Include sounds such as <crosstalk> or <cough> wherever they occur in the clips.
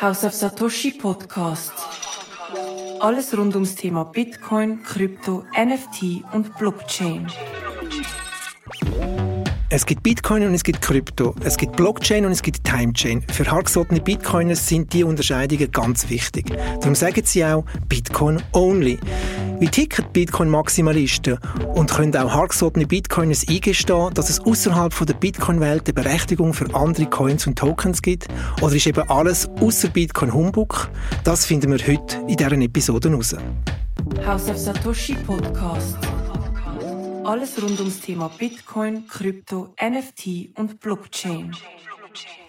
House of Satoshi Podcast. Alles rund ums Thema Bitcoin, Krypto, NFT und Blockchain. Es gibt Bitcoin und es gibt Krypto. Es gibt Blockchain und es gibt Timechain. Für hartgesottene Bitcoiners sind die Unterscheidungen ganz wichtig. Darum sagen sie auch Bitcoin only. Wie ticken Bitcoin-Maximalisten und können auch hartgesottene Bitcoiners eingestehen, dass es außerhalb der Bitcoin-Welt eine Berechtigung für andere Coins und Tokens gibt? Oder ist eben alles außer Bitcoin Humbug? Das finden wir heute in dieser Episode heraus. House of Satoshi Podcast. Alles rund ums Thema Bitcoin, Krypto, NFT und Blockchain.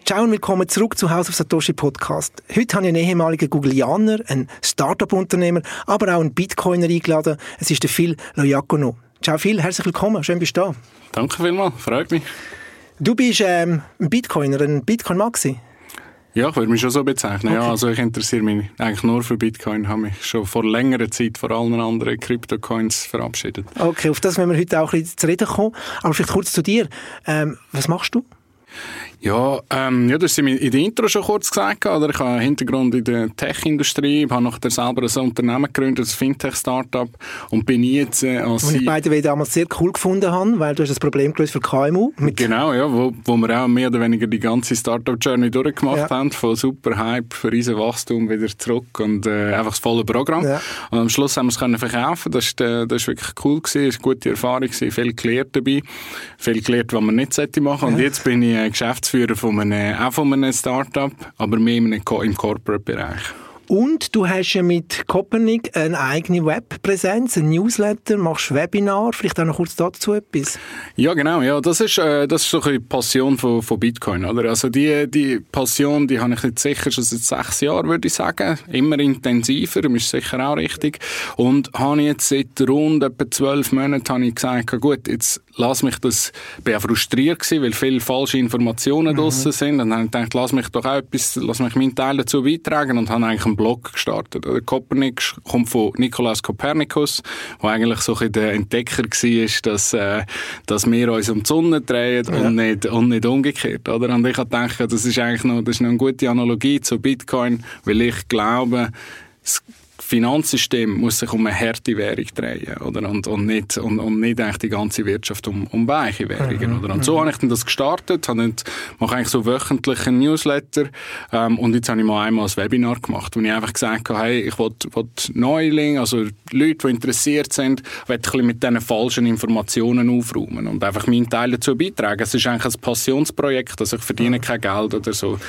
Ciao und willkommen zurück zu House of Satoshi Podcast. Heute habe ich einen ehemaligen Googleianer, einen Startup-Unternehmer, aber auch einen Bitcoiner eingeladen. Es ist der Phil Loyacono. Ciao Phil, herzlich willkommen, schön bist du da. Danke vielmals, freut mich. Du bist ähm, ein Bitcoiner, ein Bitcoin-Maxi. Ja, ich würde mich schon so bezeichnen. Okay. Ja, also ich interessiere mich eigentlich nur für Bitcoin, habe mich schon vor längerer Zeit vor allen anderen Kryptocoins verabschiedet. Okay, auf das werden wir heute auch ein bisschen zu reden kommen. Aber vielleicht kurz zu dir. Ähm, was machst du? Ja, ähm, ja, das hast du in der Intro schon kurz gesagt. Oder? Ich habe einen Hintergrund in der Tech-Industrie, habe nachher selber ein Unternehmen gegründet, ein Fintech-Startup und bin jetzt äh, als... Und ich beide damals sehr cool gefunden habe, weil du hast das Problem gelöst für KMU. genau, ja, wo, wo wir auch mehr oder weniger die ganze Startup-Journey durchgemacht ja. haben, von super Hype, für riesen Wachstum wieder zurück und äh, einfach das volle Programm. Ja. Und am Schluss haben wir es können verkaufen. Das ist, äh, das ist wirklich cool gewesen, war eine gute Erfahrung gewesen, viel gelernt dabei, viel gelernt, was man nicht sollte machen. Und jetzt bin ich äh, Geschäftsführer von einem, auch von einem Start-up, aber mehr im Corporate-Bereich. Und du hast ja mit Copernic eine eigene Webpräsenz, ein Newsletter, machst Webinar. Vielleicht auch noch kurz dazu etwas. Ja, genau. Ja, das ist, äh, das ist so eine Passion von, von Bitcoin. Oder? Also die, die Passion, die habe ich jetzt sicher schon seit sechs Jahren, würde ich sagen. Immer intensiver, ist sicher auch richtig. Und habe jetzt seit rund etwa zwölf Monaten habe ich gesagt, gut, jetzt lass mich das, bin auch frustriert gewesen, weil viele falsche Informationen mhm. draussen sind. Und dann habe ich gedacht, lass mich doch auch etwas, lass mich meinen Teil dazu beitragen und habe eigentlich einen Blog gestartet. Der Kopernik kommt von Nikolaus Kopernikus, der eigentlich so ein der Entdecker war, dass, äh, dass wir uns um die Sonne drehen ja. und, nicht, und nicht umgekehrt. Oder? Und ich habe gedacht, das ist eigentlich noch, das ist noch eine gute Analogie zu Bitcoin, weil ich glaube, Finanzsystem muss sich um eine harte Währung drehen, oder? Und, und nicht, und, und nicht eigentlich die ganze Wirtschaft um, um weiche Währungen, mhm. oder? Und so mhm. habe ich dann das gestartet, habe nicht, mache eigentlich so wöchentlich einen Newsletter, ähm, und jetzt habe ich mal einmal ein Webinar gemacht, wo ich einfach gesagt habe, hey, ich will, will Neuling, also Leute, die interessiert sind, will ein bisschen mit diesen falschen Informationen aufräumen und einfach meinen Teil dazu beitragen. Es ist eigentlich ein Passionsprojekt, also ich verdiene kein Geld oder so,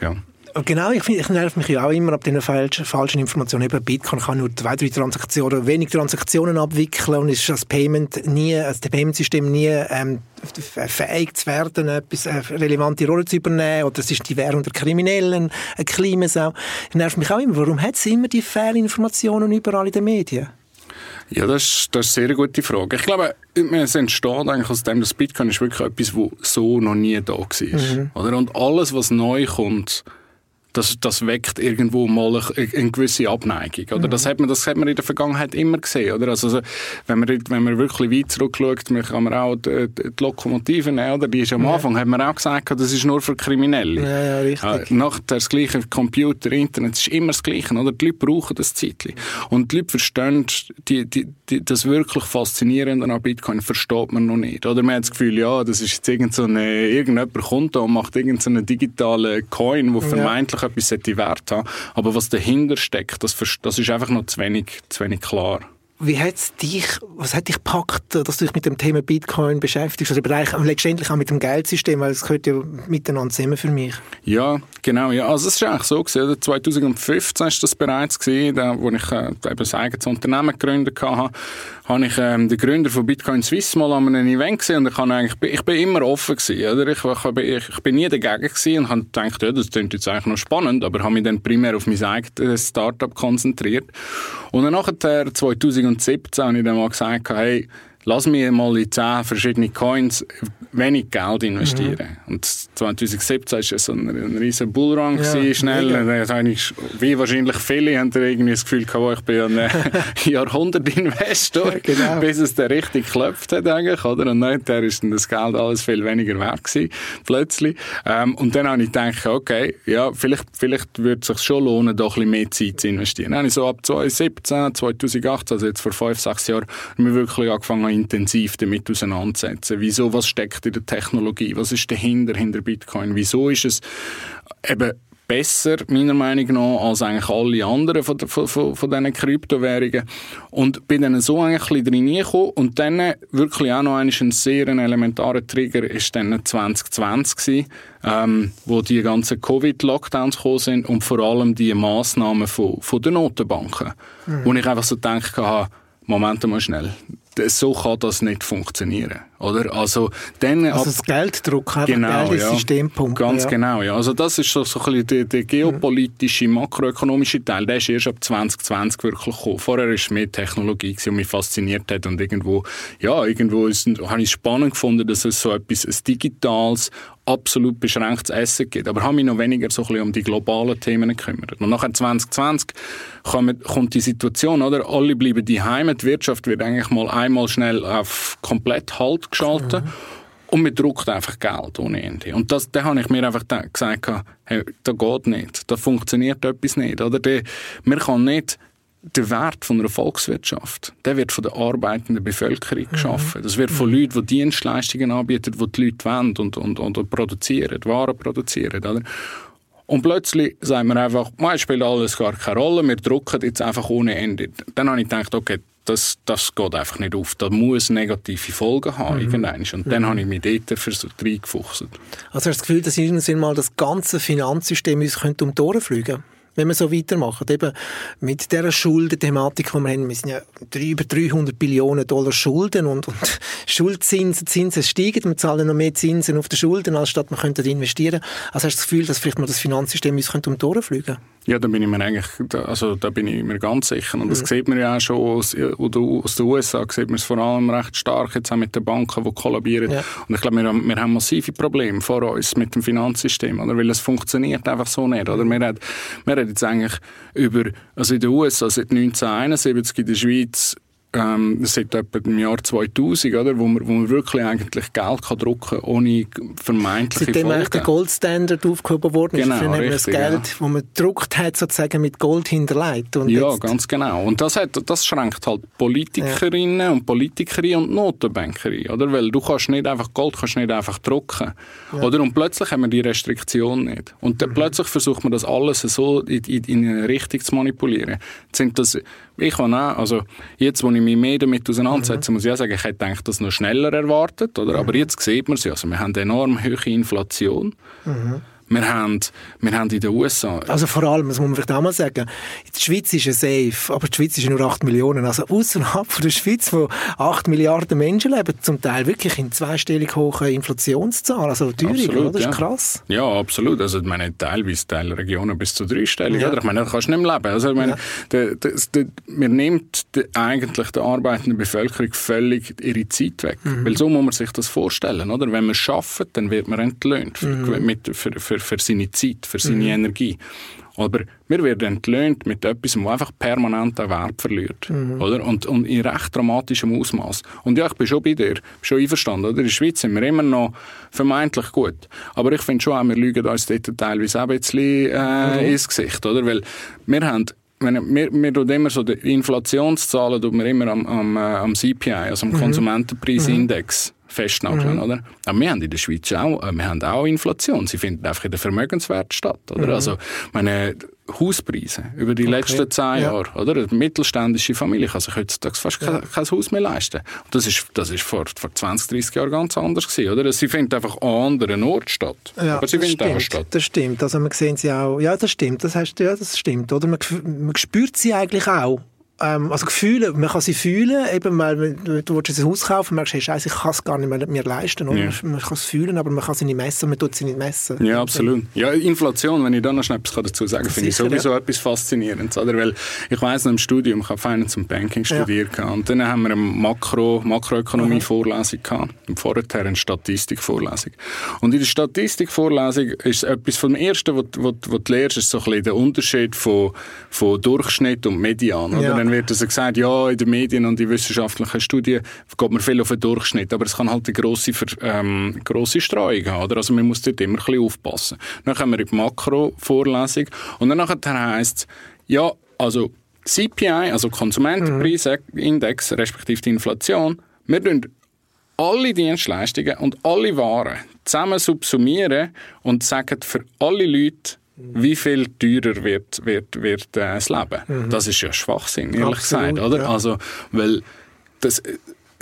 ja. Genau, ich, ich nerv mich ja auch immer ab diesen falschen, falschen Informationen. Eben Bitcoin kann nur zwei, drei Transaktionen, wenig Transaktionen abwickeln und ist das Payment nie, also das Payment-System nie ähm, fähig zu werden, etwas eine äh, relevante Rolle zu übernehmen oder es ist die Währung der Kriminellen, ein Klimasau. Das nervt mich auch immer. Warum hat es immer die Fehlinformationen überall in den Medien? Ja, das ist, das ist eine sehr gute Frage. Ich glaube, es entsteht eigentlich aus dem, dass Bitcoin ist wirklich etwas, was so noch nie da war. Mhm. Oder? Und alles, was neu kommt, das, das weckt irgendwo mal eine, eine gewisse Abneigung. Oder? Mhm. Das, hat man, das hat man in der Vergangenheit immer gesehen. Oder? Also, wenn, man, wenn man wirklich weit zurückschaut, kann man auch die, die Lokomotive nehmen. Oder? Die ist am ja. Anfang, hat man auch gesagt, das ist nur für Kriminelle. Ja, ja, richtig. Nachher das gleiche Computer, Internet, es ist immer das Gleiche. Oder? Die Leute brauchen das Zeitchen. Und die Leute verstehen die, die, die, das wirklich Faszinierende an Bitcoin versteht man noch nicht. Oder man hat das Gefühl, ja, das ist jetzt irgend so eine, irgendjemand kommt da und macht irgendeinen so digitalen Coin, der vermeintlich wirklich etwas Wert haben Aber was dahinter steckt, das, das ist einfach noch zu wenig, zu wenig klar. Wie hat's dich, was hat dich gepackt, dass du dich mit dem Thema Bitcoin beschäftigst? Oder eigentlich letztendlich auch mit dem Geldsystem, weil es gehört ja miteinander zusammen für mich. Ja, genau. Ja. Also es ist eigentlich so gewesen. 2015 war das bereits wo ich äh, eben ein eigenes Unternehmen gegründet habe habe ich ähm, den Gründer von Bitcoin Swiss mal an einem Event gesehen und ich, habe eigentlich, ich bin immer offen gewesen, oder? Ich, ich, ich bin nie dagegen gewesen und habe gedacht, ja, das klingt jetzt eigentlich noch spannend, aber habe mich dann primär auf mein eigenes Startup konzentriert. Und dann nachher 2017 habe ich dann mal gesagt, hey, lass mich mal in zehn verschiedene Coins wenig Geld investieren. Mhm. Und 2017 war so ein, ein riesen Bullrun, ja, gewesen, schnell. Ich, wie wahrscheinlich viele haben irgendwie das Gefühl gehabt, ich bin ein <laughs> Jahrhundert-Investor, <laughs> genau. bis es dann richtig geklopft hat eigentlich, oder? Und dann ist dann das Geld alles viel weniger wert gewesen, plötzlich. Ähm, und dann habe ich gedacht, okay, ja, vielleicht, vielleicht würde es sich schon lohnen, da ein bisschen mehr Zeit zu investieren. Dann habe ich so ab 2017, 2018, also jetzt vor fünf, sechs Jahren, mir wirklich angefangen, intensiv damit auseinanderzusetzen. Wieso, was steckt in der Technologie? Was ist dahinter, hinter Bitcoin? Wieso ist es eben besser, meiner Meinung nach, als eigentlich alle anderen von, von, von, von diesen Kryptowährungen. Und bin dann so eigentlich ein bisschen reingekommen und dann wirklich auch noch ein sehr elementarer Trigger ist dann 2020 gewesen, ähm, wo die ganzen Covid-Lockdowns gekommen sind und vor allem die Massnahmen von, von den Notenbanken. Mhm. Wo ich einfach so gedacht habe, Moment mal schnell, so kann das nicht funktionieren. Oder? Also, dann also das Gelddruck, genau, Geld ja. Systempunkt. Ganz ja. genau, ja. Also das ist so, so ein bisschen der, der geopolitische, makroökonomische Teil, der ist erst ab 2020 wirklich gekommen. Vorher war es mehr Technologie, die mich fasziniert hat und irgendwo, ja, irgendwo ist, habe ich es spannend gefunden, dass es so etwas, ein digitales, absolut beschränktes Essen gibt. Aber habe mich noch weniger so ein bisschen um die globalen Themen gekümmert. Und nachher 2020 kommt, kommt die Situation, oder? Alle bleiben die Die Wirtschaft wird eigentlich mal einmal schnell auf komplett Halt geschaltet. Mhm. Und man druckt einfach Geld ohne Ende. Und das, da habe ich mir einfach gesagt, hey, das geht nicht. Da funktioniert etwas nicht. Oder? Der, man kann nicht der Wert von einer Volkswirtschaft, der wird von der arbeitenden Bevölkerung mhm. geschaffen. Das wird von mhm. Leuten, die Dienstleistungen anbieten, die die Leute wollen und, und, und produzieren, Waren produzieren. Oder? Und plötzlich sagen wir einfach, es spielt alles gar keine Rolle, wir drucken jetzt einfach ohne Ende. Dann habe ich gedacht, okay, das, das geht einfach nicht auf. Das muss negative Folgen haben, mhm. Und mhm. dann habe ich mich dort versucht, reingefuchst. Also hast du das Gefühl, dass irgendwann mal das ganze Finanzsystem uns um die Ohren fliegen könnte? wenn wir so weitermachen. Eben mit dieser Schuldenthematik, die wir haben, wir sind ja über 300 Billionen Dollar Schulden und, und <laughs> Schuldzinsen, Zinsen steigen, wir zahlen noch mehr Zinsen auf die Schulden, als statt wir könnten investieren. Also hast du das Gefühl, dass vielleicht mal das Finanzsystem uns um die Ohren fliegen könnte? Ja, da bin ich mir eigentlich, also da bin ich mir ganz sicher. Und das mhm. sieht man ja auch schon aus, aus den USA, sieht man es vor allem recht stark jetzt auch mit den Banken, die kollabieren. Ja. Und ich glaube, wir, haben, wir haben massive Probleme vor uns mit dem Finanzsystem, oder? Weil es funktioniert einfach so nicht, oder? Wir haben, wir haben jetzt eigentlich über, also in den USA seit 1971 in der Schweiz ähm, seit etwa dem Jahr 2000, oder, wo, man, wo man wirklich eigentlich Geld kann drucken kann, ohne vermeintliche Seitdem Folgen. Seitdem der Goldstandard aufgehoben worden ist, genau, richtig, das Geld, ja. wo man gedruckt hat, sozusagen mit Gold hinterlegt. Und ja, ganz genau. Und das, hat, das schränkt halt Politikerinnen ja. und Politiker und Notenbanker oder? Weil du kannst nicht einfach, Gold kannst nicht einfach drucken. Ja. Oder? Und plötzlich haben wir die Restriktion nicht. Und dann mhm. plötzlich versucht man das alles so in, in, in eine Richtung zu manipulieren. sind das ich habe auch, also jetzt, wo ich mich mehr damit auseinandersetze, mhm. muss ich auch sagen, ich hätte gedacht, das noch schneller erwartet, oder? Mhm. aber jetzt sieht man es ja, also wir haben enorm hohe Inflation. Mhm. Wir haben, wir haben in den USA... Also vor allem, das muss man vielleicht auch mal sagen, die Schweiz ist ja safe, aber die Schweiz ist ja nur 8 Millionen. Also außerhalb von der Schweiz, wo 8 Milliarden Menschen leben, zum Teil wirklich in zweistellig hohen Inflationszahlen, also Teuerung, oder? Das ist krass. Ja, absolut. Also ich meine, teilweise Teilregionen bis zu dreistellig, ja. oder? Ich meine, da kannst du nicht mehr leben. Also ich meine, ja. der, der, der, man nimmt eigentlich der arbeitenden Bevölkerung völlig ihre Zeit weg. Mhm. Weil so muss man sich das vorstellen, oder? Wenn man arbeitet, dann wird man entlöhnt für, mhm. mit, für, für für seine Zeit, für seine mhm. Energie. Aber wir werden entlöhnt mit etwas, das einfach permanent einen Wert verliert. Mhm. Oder? Und, und in recht dramatischem Ausmaß. Und ja, ich bin schon bei dir, schon einverstanden. Oder? In der Schweiz sind wir immer noch vermeintlich gut. Aber ich finde schon auch, wir lügen uns dort teilweise auch ein bisschen äh, mhm. ins Gesicht. Oder? Weil wir haben wir, wir tun immer so die Inflationszahlen tun wir immer am, am, äh, am CPI, also am mhm. Konsumentenpreisindex. Festnageln, mhm. oder? Aber wir haben in der Schweiz auch, äh, wir haben auch Inflation. Sie findet einfach in den Vermögenswert statt, oder? Mhm. Also, meine Hauspreise über die okay. letzten zehn Jahre, oder? Eine mittelständische Familie kann sich heutzutage fast ja. kein, Haus mehr leisten. Und das ist, das ist vor, vor 20, 30 Jahren ganz anders gewesen, oder? Sie findet einfach an anderen Orten statt. Ja, aber sie findet auch statt. Das stimmt. Also, man sehen sie auch, ja, das stimmt. Das heißt, ja, das stimmt, oder? Man, man spürt sie eigentlich auch ähm, also Gefühle, man kann sie fühlen, eben, weil du willst ein Haus kaufen, merkst, hey, Scheiße, ich kann es gar nicht mehr, mehr leisten. Oder? Ja. Man, kann es fühlen, aber man kann sie nicht messen, man tut sie nicht messen. Ja, absolut. Ja, Inflation, wenn ich da noch schnell etwas dazu sagen kann, finde ich sowieso ja. etwas Faszinierendes. Oder? Weil ich weiss noch im Studium, ich habe Finance und Banking studiert ja. und dann haben wir eine Makro, Makroökonomie-Vorlesung gehabt und vorher eine Statistik-Vorlesung. Und in der Statistik-Vorlesung ist etwas vom Ersten, was, was, was du lernst, ist so ein bisschen der Unterschied von, von Durchschnitt und Median. Oder? Ja wird also gesagt, ja, in den Medien und in wissenschaftlichen Studien geht man viel auf den Durchschnitt, aber es kann halt eine grosse, ähm, grosse Streuung haben. Oder? Also man muss dort immer ein bisschen aufpassen. Dann kommen wir in die Makro-Vorlesung und dann heisst es, ja, also CPI, also Konsumentenpreisindex, mhm. respektive die Inflation, wir tun alle Dienstleistungen und alle Waren zusammen subsumieren und sagen für alle Leute, wie viel teurer wird, wird, wird äh, das Leben. Mhm. Das ist ja Schwachsinn, ehrlich Absolut, gesagt, oder? Ja. Also, weil das,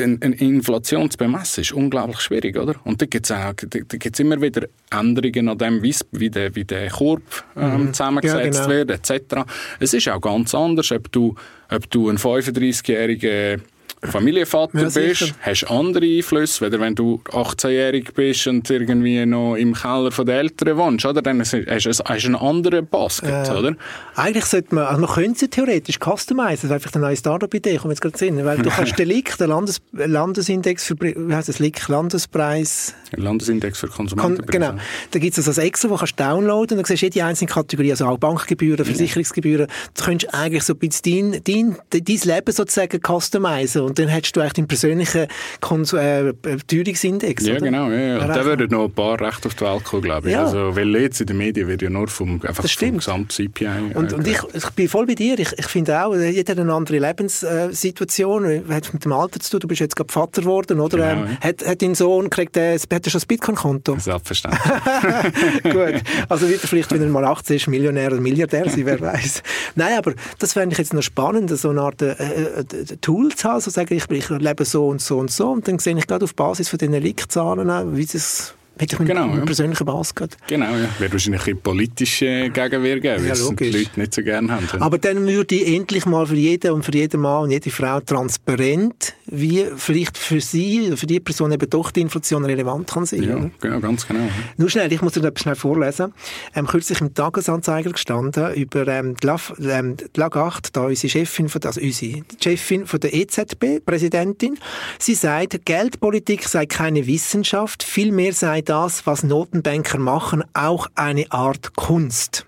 eine Inflation zu bemessen ist unglaublich schwierig, oder? Und da gibt es immer wieder Änderungen an dem, wie der, wie der Korb ähm, mhm. zusammengesetzt ja, genau. wird, etc. Es ist auch ganz anders, ob du, ob du einen 35-jährigen Familienvater ja, bist, hast andere Einflüsse, weder wenn du 18-jährig bist und irgendwie noch im Keller der Eltern wohnst, oder? Dann hast du, einen anderen Basket, äh, oder? Eigentlich sollte man, also man könnte sie theoretisch customizen, das ist einfach eine neue Startup-Idee, kommt jetzt gerade Sinn, weil du <laughs> kannst den LIC, den Landes Landesindex für, wie heißt das, LIC, Landespreis... Landesindex für Konsumenten. genau. Da gibt es also ein Excel, das kannst du downloaden und dann siehst du jede einzelne Kategorie, also auch Bankgebühren, Versicherungsgebühren. Du könntest eigentlich so ein bisschen dein, dein, dein Leben sozusagen customizen und dann hättest du eigentlich deinen persönlichen Kons äh, Teuerungsindex. Ja, oder? genau. Ja, ja. Da würden noch ein paar recht auf die Welt kommen, glaube ich. Ja. Also, weil jetzt in den Medien wird ja nur vom, einfach das vom Gesamt-CPI. Äh, und, und ich, ich bin voll bei dir. Ich, ich finde auch, jeder hat eine andere Lebenssituation. Hat mit dem Alter zu tun. Du bist jetzt gerade Vater geworden, oder? Genau, ähm, hat, hat dein Sohn, kriegt er, hat er schon ein Bitcoin-Konto? Selbstverständlich. <laughs> Gut. Also wieder vielleicht, wenn er mal 18 ist, Millionär oder Milliardär sein, wer <laughs> weiß. Nein, aber das fände ich jetzt noch spannend, so eine Art äh, äh, Tool zu haben, so sagen, ich, ich lebe so und so und so. Und dann sehe ich gerade auf Basis von diesen Linkzahlen, wie das Hätte ich mit genau, ja. persönlichen Bass gehabt. Genau, ja. Wird wahrscheinlich ein politische Gegenwehr geben, weil ja, die Leute nicht so gerne haben. Aber dann würde ich endlich mal für jeden und für jeden Mann und jede Frau transparent, wie vielleicht für sie, für die Person eben doch die Inflation relevant kann sein. Ja, oder? genau, ganz genau. Ja. Nur schnell, ich muss dir etwas schnell vorlesen. Ähm, kürzlich im Tagesanzeiger gestanden über ähm, die, Laf, ähm, die Lagarde, da unsere Chefin, von, also unsere Chefin von der EZB, Präsidentin. Sie sagt, Geldpolitik sei keine Wissenschaft, vielmehr sei das, was Notenbanker machen, auch eine Art Kunst.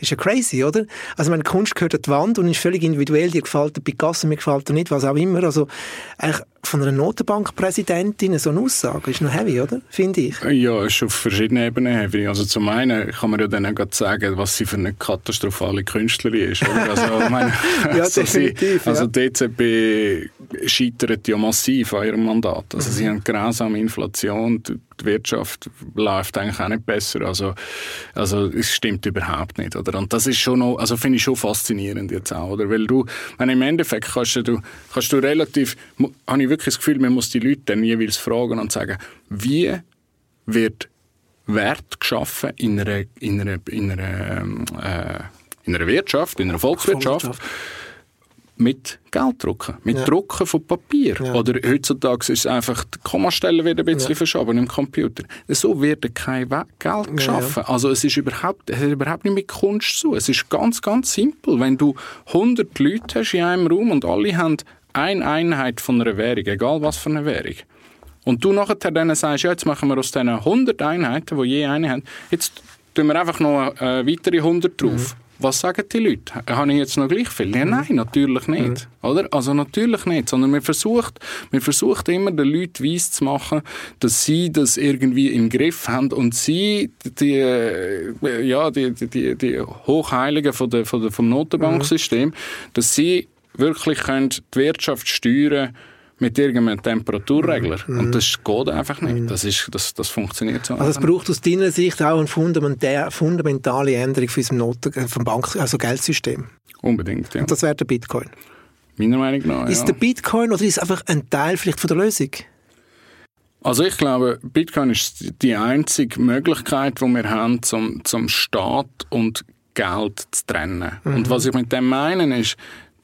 Ist ja crazy, oder? Also meine Kunst gehört an die Wand und ist völlig individuell. Dir gefällt der Picasso, mir gefällt er nicht, was auch immer. Also eigentlich von einer Notenbankpräsidentin so eine Aussage ist noch heavy, oder? Finde ich. Ja, ist auf verschiedenen Ebenen heavy. Also zum einen kann man ja dann auch sagen, was sie für eine katastrophale Künstlerin ist. Oder? Also, meine, <laughs> ja, <laughs> also definitiv. Sie, also die EZB scheitert ja massiv an ihrem Mandat. Also mhm. sie haben grausame Inflation, die Wirtschaft läuft eigentlich auch nicht besser. Also, also es stimmt überhaupt nicht. Oder? Und das ist schon noch, also finde ich schon faszinierend jetzt auch. Oder? Weil du, wenn im Endeffekt kannst du, kannst du relativ, habe ich wirklich das Gefühl, man muss die Leute dann jeweils fragen und sagen, wie wird Wert geschaffen in einer, in einer, in einer, ähm, äh, in einer Wirtschaft, in einer Volkswirtschaft, Volkswirtschaft. Mit Gelddrucken, mit ja. Drucken von Papier. Ja. Oder heutzutage ist es einfach, die Kommastellen werden ein bisschen ja. verschoben im Computer. So wird kein Geld geschaffen. Also es ist überhaupt, es ist überhaupt nicht mit Kunst zu. Es ist ganz, ganz simpel. Wenn du 100 Leute hast in einem Raum und alle haben eine Einheit von einer Währung, egal was für eine Währung. Und du nachher dann sagst, ja, jetzt machen wir aus diesen 100 Einheiten, die je eine haben, jetzt tun wir einfach noch äh, weitere 100 drauf. Mhm. Was sagen die Leute? Habe ich jetzt noch gleich viel? Ja, nein, natürlich nicht. Mhm. Oder? Also natürlich nicht. Sondern man versucht, man versucht immer den Leuten weiss zu machen, dass sie das irgendwie im Griff haben und sie, die, ja, die, die, die Hochheiligen von der, von der, vom Notenbanksystem, mhm. dass sie wirklich können die Wirtschaft steuern mit irgendeinem Temperaturregler. Mhm. Und das geht einfach nicht. Mhm. Das, ist, das, das funktioniert so. Also es braucht aus deiner Sicht auch eine fundamentale Änderung für unserem äh, vom Bank also Geldsystem. Unbedingt, ja. Und das wäre der Bitcoin. Meiner Meinung nach, Ist ja. der Bitcoin oder ist es einfach ein Teil vielleicht von der Lösung? Also ich glaube, Bitcoin ist die einzige Möglichkeit, die wir haben, zum, zum Staat und Geld zu trennen. Mhm. Und was ich mit dem meine, ist,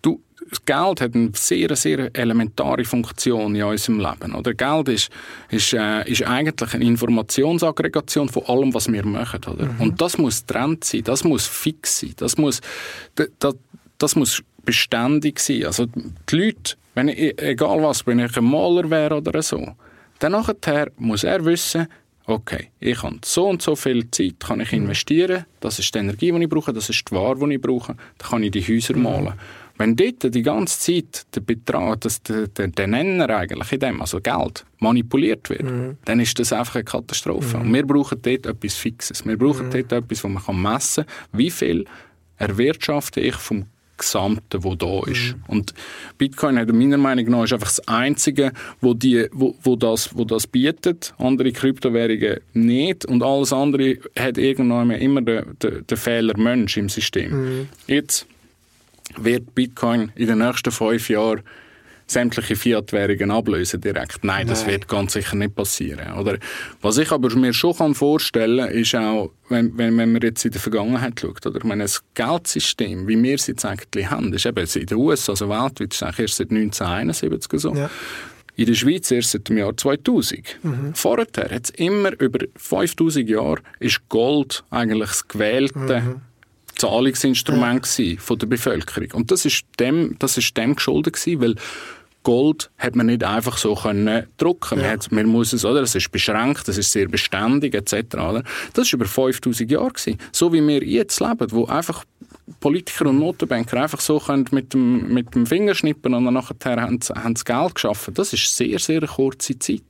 du, Geld hat eine sehr, sehr elementare Funktion in unserem Leben. Oder? Geld ist, ist, äh, ist eigentlich eine Informationsaggregation von allem, was wir machen. Oder? Mhm. Und das muss Trend sein, das muss fix sein, das muss, das, das muss beständig sein. Also die Leute, wenn ich, egal was, wenn ich ein Maler wäre oder so, dann nachher muss er wissen, okay, ich habe so und so viel Zeit kann ich mhm. investieren, das ist die Energie, die ich brauche, das ist die Ware, die ich brauche, dann kann ich die Häuser mhm. Wenn dort die ganze Zeit der Betrag, das, der, der, der Nenner eigentlich in dem, also Geld, manipuliert wird, mhm. dann ist das einfach eine Katastrophe. Mhm. Und wir brauchen dort etwas Fixes. Wir brauchen mhm. dort etwas, wo man messen kann, wie viel erwirtschafte ich vom Gesamte, wo da ist. Mhm. Und Bitcoin hat meiner Meinung nach ist einfach das Einzige, wo, die, wo, wo, das, wo das bietet. Andere Kryptowährungen nicht. Und alles andere hat irgendwann immer den, den, den Fehler Mensch im System. Mhm. Jetzt wird Bitcoin in den nächsten fünf Jahren sämtliche Fiat-Währungen ablösen direkt. Nein, das Nein. wird ganz sicher nicht passieren. Oder was ich aber mir schon vorstellen kann, ist auch, wenn, wenn, wenn man jetzt in die Vergangenheit schaut, oder? Ich meine, das Geldsystem, wie wir es jetzt eigentlich haben, ist eben in den USA, also weltweit, ist eigentlich erst seit 1971 so. Ja. In der Schweiz erst seit dem Jahr 2000. Mhm. Vorher hat es immer über 5000 Jahre ist Gold eigentlich das gewählte mhm. Zahlungsinstrument ja. von der Bevölkerung. Und das ist dem, das ist dem geschuldet gewesen, weil Gold hat man nicht einfach so können drucken. Ja. Man, hat, man muss es, oder? Es ist beschränkt, es ist sehr beständig etc. Oder? Das war über 5000 Jahre gewesen. So wie wir jetzt leben, wo einfach Politiker und Notenbanker einfach so können mit dem, mit dem Finger schnippen und dann nachher haben sie, haben sie Geld geschaffen. Das ist sehr, sehr eine kurze Zeit.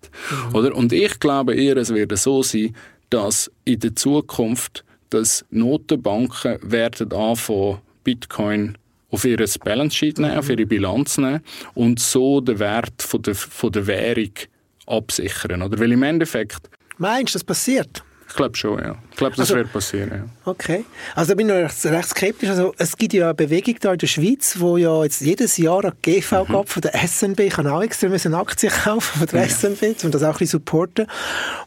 Mhm. Oder? Und ich glaube eher, es wird so sein, dass in der Zukunft dass Notenbanken werden anfangen, Bitcoin auf ihr Balance Sheet nehmen, auf ihre Bilanz nehmen und so den Wert von der, von der Währung absichern. Oder? Weil im Endeffekt... Meinst du, das passiert? Ich glaube schon, ja. Ich glaube, das also, wird passieren, ja. Okay. Also da bin ich recht, recht skeptisch. Also es gibt ja eine Bewegung da in der Schweiz, wo ja jetzt jedes Jahr eine GV mhm. gab von der SNB. Ich habe auch extra eine Aktie kaufen von der ja. SNB, um das auch ein bisschen supporten.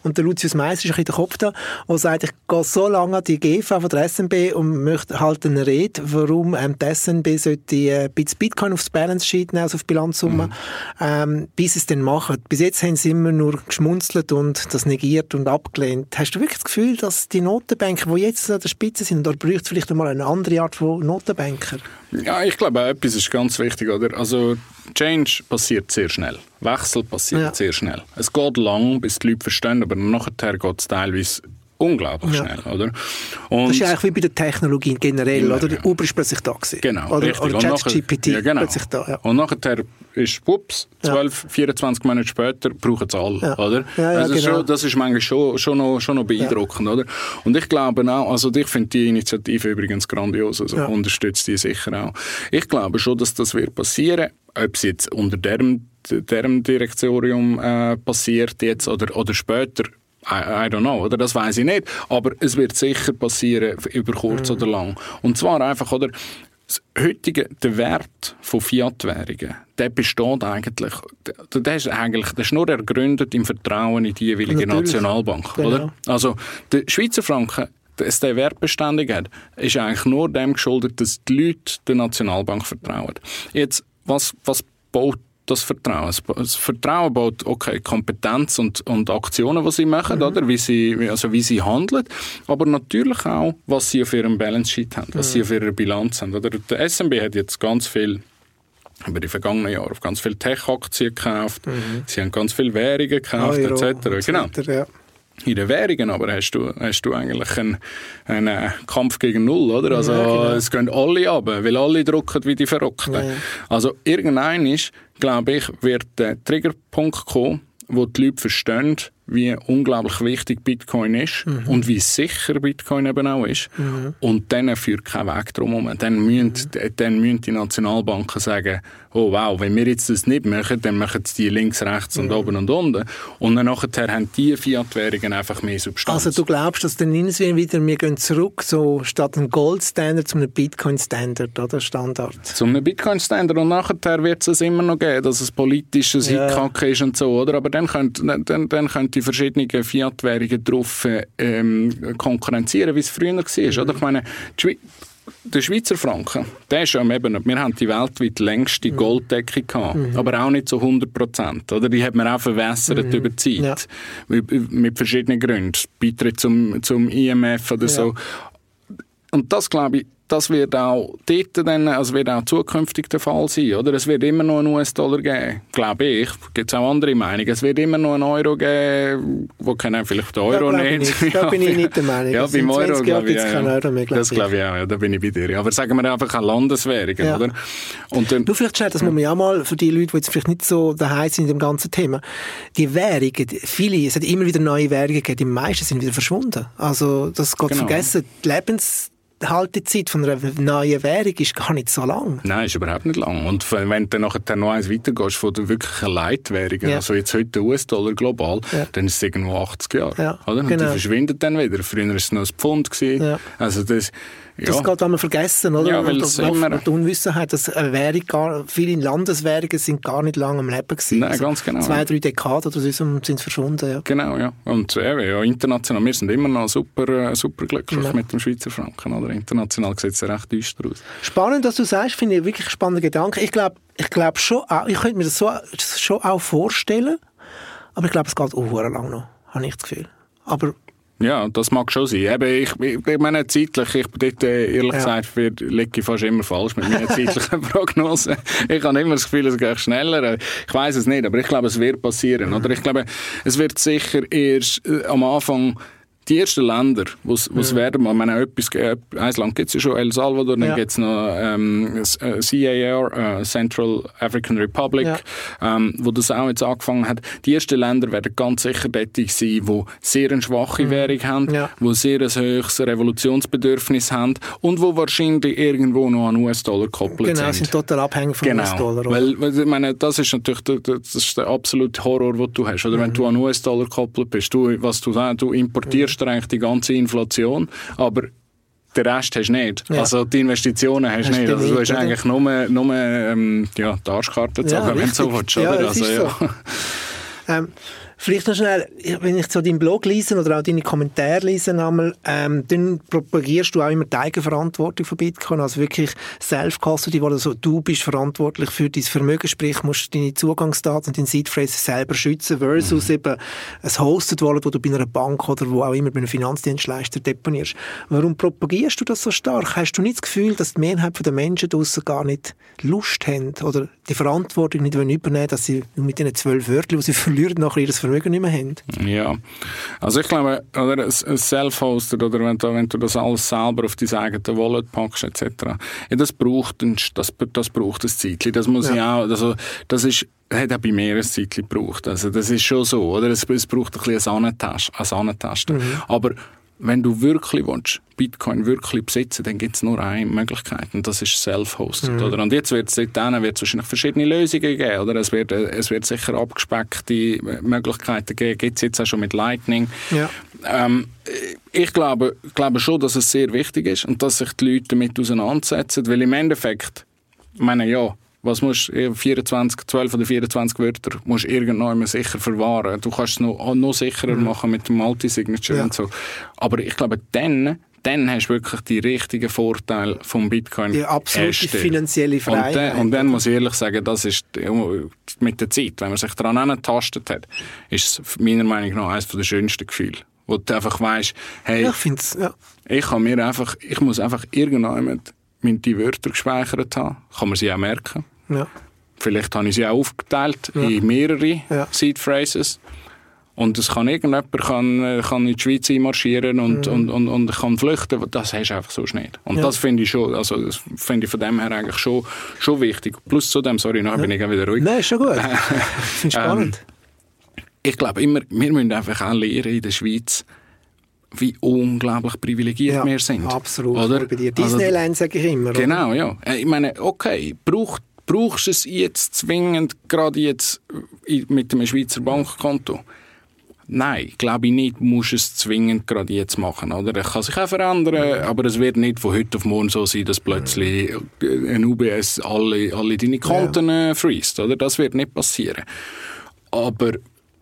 Und der Lucius Meiss ist ein bisschen der Kopf da, der sagt, ich gehe so lange an die GV von der SNB und möchte halt eine Rede, warum ähm, die SNB sollte äh, Bitcoin aufs Balance Sheet nehmen, also auf die Bilanzsumme, mhm. ähm, bis es dann machen. Bis jetzt haben sie immer nur geschmunzelt und das negiert und abgelehnt. Hast du wirklich das Gefühl, dass die Notenbanker, die jetzt an der Spitze sind, da braucht es vielleicht einmal eine andere Art von Notenbanker? Ja, ich glaube, etwas ist ganz wichtig, oder? Also, Change passiert sehr schnell. Wechsel passiert ja. sehr schnell. Es geht lang, bis die Leute verstehen, aber nachher geht es teilweise unglaublich ja. schnell, oder? Und das ist eigentlich wie bei der Technologie generell, immer, oder? Ja. Uber ist plötzlich da gewesen. Genau, oder, richtig. Oder ChatGPT ja, genau. plötzlich da, ja. Und nachher ist, ups, 12, ja. 24 Monate später brauchen es alle, ja. oder? Ja, ja, also genau. schon, das ist manchmal schon, schon, noch, schon noch beeindruckend, oder? Und ich glaube auch, also ich finde die Initiative übrigens grandios, also unterstütze die sicher auch. Ich glaube schon, dass das wird passieren, ob es jetzt unter deren, deren Direktorium äh, passiert jetzt oder, oder später, I, I don't know, oder? Das weiß ich nicht. Aber es wird sicher passieren, über kurz mm. oder lang. Und zwar einfach, oder? Das heutige, der Wert von Fiat-Währungen, der besteht eigentlich, der, der, ist eigentlich, der ist nur ergründet im Vertrauen in die jeweilige Natürlich. Nationalbank, genau. oder? Also, der Schweizer Franken, dass der Wert beständig hat, ist eigentlich nur dem geschuldet, dass die Leute der Nationalbank vertrauen. Jetzt, was, was baut das Vertrauen. Das Vertrauen baut okay, Kompetenz und, und Aktionen, die sie machen, mhm. oder? Wie, sie, also wie sie handeln, aber natürlich auch, was sie auf ihrem Balance Sheet haben, was mhm. sie auf ihrer Bilanz haben. Oder? Der SMB hat jetzt ganz viel über die vergangenen Jahre auf ganz viele Tech-Aktien gekauft, mhm. sie haben ganz viele Währungen gekauft, Euro, etc. Genau. Ja in den Währungen, aber hast du, hast du eigentlich einen, einen Kampf gegen Null, oder? Also, ja, genau. es gehen alle ab, weil alle drucken wie die Verrückten. Ja. Also, irgendein ist, glaube ich, wird der Triggerpunkt kommen, wo die Leute verstehen, wie unglaublich wichtig Bitcoin ist mhm. und wie sicher Bitcoin eben auch ist. Mhm. Und dann führt kein Weg drum herum. Dann müssen, mhm. dann müssen die Nationalbanken sagen, oh wow, wenn wir jetzt das nicht machen, dann machen es die links, rechts und mhm. oben und unten. Und dann nachher haben die Fiat-Währungen einfach mehr Substanz. Also du glaubst, dass dann wieder, wir gehen zurück, so statt einem Gold-Standard zu einem Bitcoin-Standard, oder? Standard. Zu einem Bitcoin-Standard und nachher wird es immer noch geben, dass es politisches ja. Hickhack ist und so, oder? Aber dann könnt, dann, dann könnt die verschiedenen Fiat-Währungen drauf ähm, konkurrenzieren, wie es früher war. Mhm. Oder? Ich meine, der Schweizer Franken, der ist ja eben, wir haben die weltweit längste mhm. Golddeckung gehabt, mhm. aber auch nicht so 100 Prozent, oder? Die hat man auch verwässert mhm. über die Zeit. Ja. Mit, mit, verschiedenen Gründen. Beitritt zum, zum IMF oder ja. so. Und das, glaube ich, das wird auch dort dann, also wird auch zukünftig der Fall sein, oder? Es wird immer noch einen US-Dollar geben, glaube ich. Gibt es auch andere Meinungen. Es wird immer noch einen Euro geben, wo kennen vielleicht den Euro da nicht. nicht. Da bin ich nicht der Meinung. Ja, beim Euro glaube ich, ja, Euro mehr, Das glaube ich auch, ja, da bin ich bei dir. Aber sagen wir einfach eine Landeswährung, ja. oder? Und dann, du, vielleicht schnell, das muss man ja mal, für die Leute, die jetzt vielleicht nicht so daheim sind in dem ganzen Thema, die Währungen, viele, es hat immer wieder neue Währungen gegeben, die meisten sind wieder verschwunden. Also, das geht genau. vergessen, die Lebens Haltezeit von einer neuen Währung ist gar nicht so lang. Nein, ist überhaupt nicht lang. Und wenn du dann nachher noch eins weitergehst von der wirklichen Leitwährung, ja. also jetzt heute der US-Dollar global, ja. dann ist es irgendwo 80 Jahre. Ja, oder? Und genau. die verschwindet dann wieder. Früher war es noch ein Pfund. Ja. Also das, das geht einmal vergessen, oder? Ja, weil es immer... Die Unwissenheit, dass eine Währung gar, viele Landeswährungen sind gar nicht lange am Leben gewesen. Nein, also ganz genau. Zwei, drei Dekaden oder so sind verschwunden, ja. Genau, ja. Und äh, ja, international, wir sind immer noch super, äh, super glücklich ja. mit dem Schweizer Franken, oder? International sieht es recht düster aus. Spannend, dass du sagst, finde ich wirklich spannender Gedanke. Ich glaube ich glaub schon, auch, ich könnte mir das so, schon auch vorstellen, aber ich glaube, es geht auch lang noch, habe ich das Gefühl. Aber ja, das mag schon sein. Eben, ich, ich meine, zeitlich, ich bin dort, äh, ehrlich ja. gesagt, liege ich fast immer falsch mit meinen <laughs> zeitlichen Prognosen. Ich habe immer das Gefühl, es geht schneller. Ich weiß es nicht, aber ich glaube, es wird passieren. Oder ich glaube, es wird sicher erst äh, am Anfang die ersten Länder, wo es ja. werden, ich meine, etwas, ein Land gibt es ja schon, El Salvador, dann ja. gibt es noch ähm, äh, CAR, äh, Central African Republic, ja. ähm, wo das auch jetzt angefangen hat. Die ersten Länder werden ganz sicher dort sein, die sehr eine schwache mhm. Währung haben, ja. die sehr ein höchstes Revolutionsbedürfnis haben und wo wahrscheinlich irgendwo noch an US-Dollar gekoppelt genau, sind. Genau, sind total abhängig vom genau. US-Dollar. Weil, weil, ich meine, das ist natürlich der, das ist der absolute Horror, den du hast. Oder mhm. wenn du an US-Dollar gekoppelt bist, du, was du, du importierst kostet eigentlich die ganze Inflation, aber den Rest hast du nicht. Ja. Also die Investitionen hast du nicht. Also du hast eigentlich nur, nur ähm, ja, die Arschkarte zu ja, wenn du so willst. Ja, also, ja. So. <laughs> ähm, Vielleicht noch schnell, wenn ich so deinen Blog lese oder auch deine Kommentare lese, einmal, ähm, dann propagierst du auch immer die Eigenverantwortung von Bitcoin, also wirklich Self-Custody, wo also du bist verantwortlich für dein Vermögen, sprich musst deine Zugangsdaten und deinen Seedphrase selber schützen, versus mhm. eben ein Hosted Wallet, wo du bei einer Bank oder wo auch immer bei einem Finanzdienstleister deponierst. Warum propagierst du das so stark? Hast du nicht das Gefühl, dass die Mehrheit der Menschen draussen gar nicht Lust haben oder die Verantwortung nicht übernehmen dass sie mit diesen zwölf Wörtern, die sie <laughs> verlieren, nachher ihr Vermögen nicht mehr haben. Ja, also ich glaube, oder ein Self-Hosted oder wenn du, wenn du das alles selber auf dein eigenes Wallet packst etc., ja, das braucht ein, das, das braucht ein Zeitchen. Das muss ja. ich auch, also das ist hat auch bei mir ein Zeitchen gebraucht. Also das ist schon so, oder? Es, es braucht ein bisschen ein Sahnentasten. Mhm. Aber wenn du wirklich willst, Bitcoin wirklich besitzen, dann gibt es nur eine Möglichkeit und das ist Self-Hosted. Mhm. Oder? Und jetzt wird es wahrscheinlich verschiedene Lösungen geben. Oder? Es, wird, es wird sicher abgespeckte Möglichkeiten geben. Gibt es jetzt auch schon mit Lightning. Ja. Ähm, ich glaube, glaube schon, dass es sehr wichtig ist und dass sich die Leute damit auseinandersetzen, weil im Endeffekt, ich meine, ja, was musst 24, 12 oder 24 Wörter musst irgendwann sicher verwahren. Du kannst es noch, noch sicherer mhm. machen mit dem Multisignature ja. und so. Aber ich glaube, dann dann hast du wirklich die richtigen Vorteile vom Bitcoin. Die absolute erstellt. finanzielle Freiheit. Und dann, und dann, muss ich ehrlich sagen, das ist mit der Zeit, wenn man sich daran angetastet hat, ist es meiner Meinung nach eines der schönsten Gefühle. Wo du einfach weißt, hey, ja, ich, ja. ich kann mir einfach, ich muss einfach irgendwann die Wörter gespeichert haben, kann man sie auch merken. Ja. Vielleicht habe ich sie auch aufgeteilt ja. in mehrere ja. Seed Phrases. Und es kann irgendjemand kann, äh, kann in die Schweiz einmarschieren und, mhm. und, und, und kann flüchten. Das hast du einfach so schnell. Und ja. das finde ich schon, also das finde ich von dem her eigentlich schon, schon wichtig. Plus zu dem, sorry, nachher ja. bin ich wieder ruhig. Nein, ist schon gut. <laughs> finde spannend. Ähm, ich glaube immer, wir müssen einfach auch lernen in der Schweiz, wie unglaublich privilegiert ja, wir sind. Absolut. Oder? Bei dir Disneyland also, sage ich immer. Genau, oder? ja. Äh, ich meine, okay, braucht brauchst du es jetzt zwingend, gerade jetzt mit einem Schweizer Bankkonto? Nein, glaube ich nicht, musst es zwingend gerade jetzt machen. Oder? Er kann sich auch verändern, aber es wird nicht von heute auf morgen so sein, dass plötzlich ein UBS alle, alle deine Konten ja. Äh, freest. Oder? Das wird nicht passieren. Aber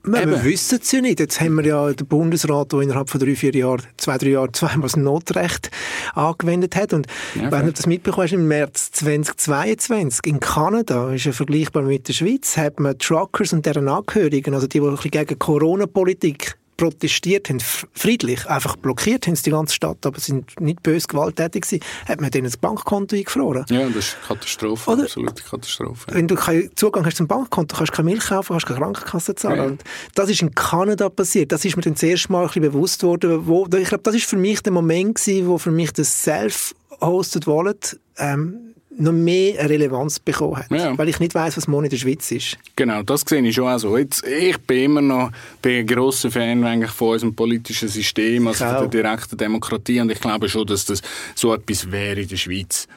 Wir, wir wissen es ja nicht. Jetzt haben wir ja den Bundesrat, der innerhalb von drei, vier Jahren, zwei, drei Jahren zweimal das Notrecht angewendet hat. Und ja, wenn du das mitbekommst, im März 2022 in Kanada, ist ja vergleichbar mit der Schweiz, hat man Truckers und deren Angehörigen, also die, die ein bisschen gegen Corona-Politik protestiert haben, friedlich, einfach blockiert haben die ganze Stadt, aber sind nicht böse gewalttätig gewesen, hat man denen das Bankkonto eingefroren. Ja, das ist Katastrophe, Oder, absolute Katastrophe. Wenn du keinen Zugang hast zum Bankkonto, kannst du keine Milch kaufen, kannst keine Krankenkasse zahlen. Ja. Und das ist in Kanada passiert. Das ist mir dann das erste Mal ein bisschen bewusst worden, wo, ich glaube, das ist für mich der Moment gewesen, wo für mich das Self-Hosted Wallet ähm, noch mehr Relevanz bekommen hat. Ja. Weil ich nicht weiß, was morgen in der Schweiz ist. Genau, das sehe ich schon auch so. Jetzt, ich bin immer noch bin ein grosser Fan eigentlich von unserem politischen System, also von der direkten Demokratie. Und ich glaube schon, dass das so etwas wäre in der Schweiz.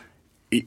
Ich,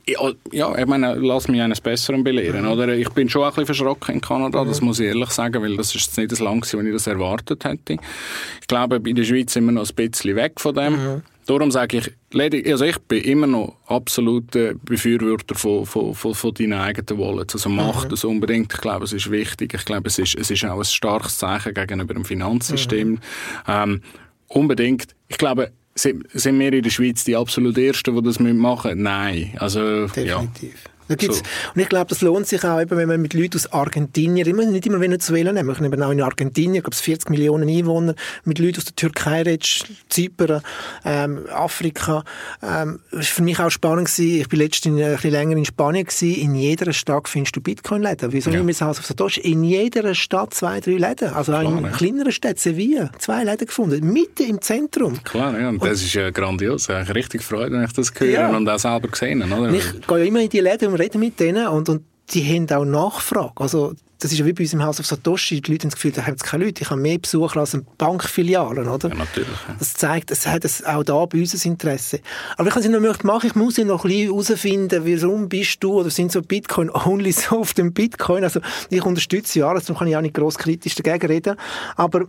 ja, ich meine, lass mich eines Besseren belehren, mhm. oder? Ich bin schon ein bisschen verschrocken in Kanada, mhm. das muss ich ehrlich sagen, weil das ist nicht das lang, wie ich das erwartet hätte. Ich glaube, in der Schweiz sind wir noch ein bisschen weg von dem. Mhm. Darum sage ich, also ich bin immer noch absoluter Befürworter von, von, von, von deinen eigenen Wallets. Also mach mhm. das unbedingt. Ich glaube, es ist wichtig. Ich glaube, es ist, es ist auch ein starkes Zeichen gegenüber dem Finanzsystem. Mhm. Ähm, unbedingt. Ich glaube, sind, sind wir in der Schweiz die absolut Ersten, die das machen müssen? Nein. Also, Definitiv. Ja. Gibt's, so. Und ich glaube, das lohnt sich auch, eben, wenn man mit Leuten aus Argentinien, immer, nicht immer Venezuela nehmen, wir können auch in Argentinien, glaube 40 Millionen Einwohner, mit Leuten aus der Türkei redest, Zypern, ähm, Afrika. Ähm, war für mich auch spannend gewesen. Ich bin letztens ein bisschen länger in Spanien gewesen. In jeder Stadt findest du Bitcoin-Läden. Wieso ja. nicht mehr Haus auf Satoshi? In jeder Stadt zwei, drei Läden. Also auch in ja. kleineren Städten, Sevilla, zwei Läden gefunden. Mitten im Zentrum. Klar, ja. Und, und das ist ja grandios. Ich habe richtig Freude, wenn ich das höre ja. und auch selber gesehen habe. Ich gehe ja immer in die Läden reden mit denen und, und die haben auch Nachfrage. Also, das ist ja wie bei uns im Haus auf Satoshi. Die Leute haben das Gefühl, da haben es keine Leute. Ich habe mehr Besucher als eine Bankfiliale, oder? Ja, natürlich. Ja. Das zeigt, es hat auch da bei uns ein Interesse. Aber ich kann es noch möchte machen, ich muss ja noch ein bisschen herausfinden, warum bist du oder sind so Bitcoin-only so auf dem Bitcoin? Also, ich unterstütze ja alles, darum kann ich auch nicht gross kritisch dagegen reden. Aber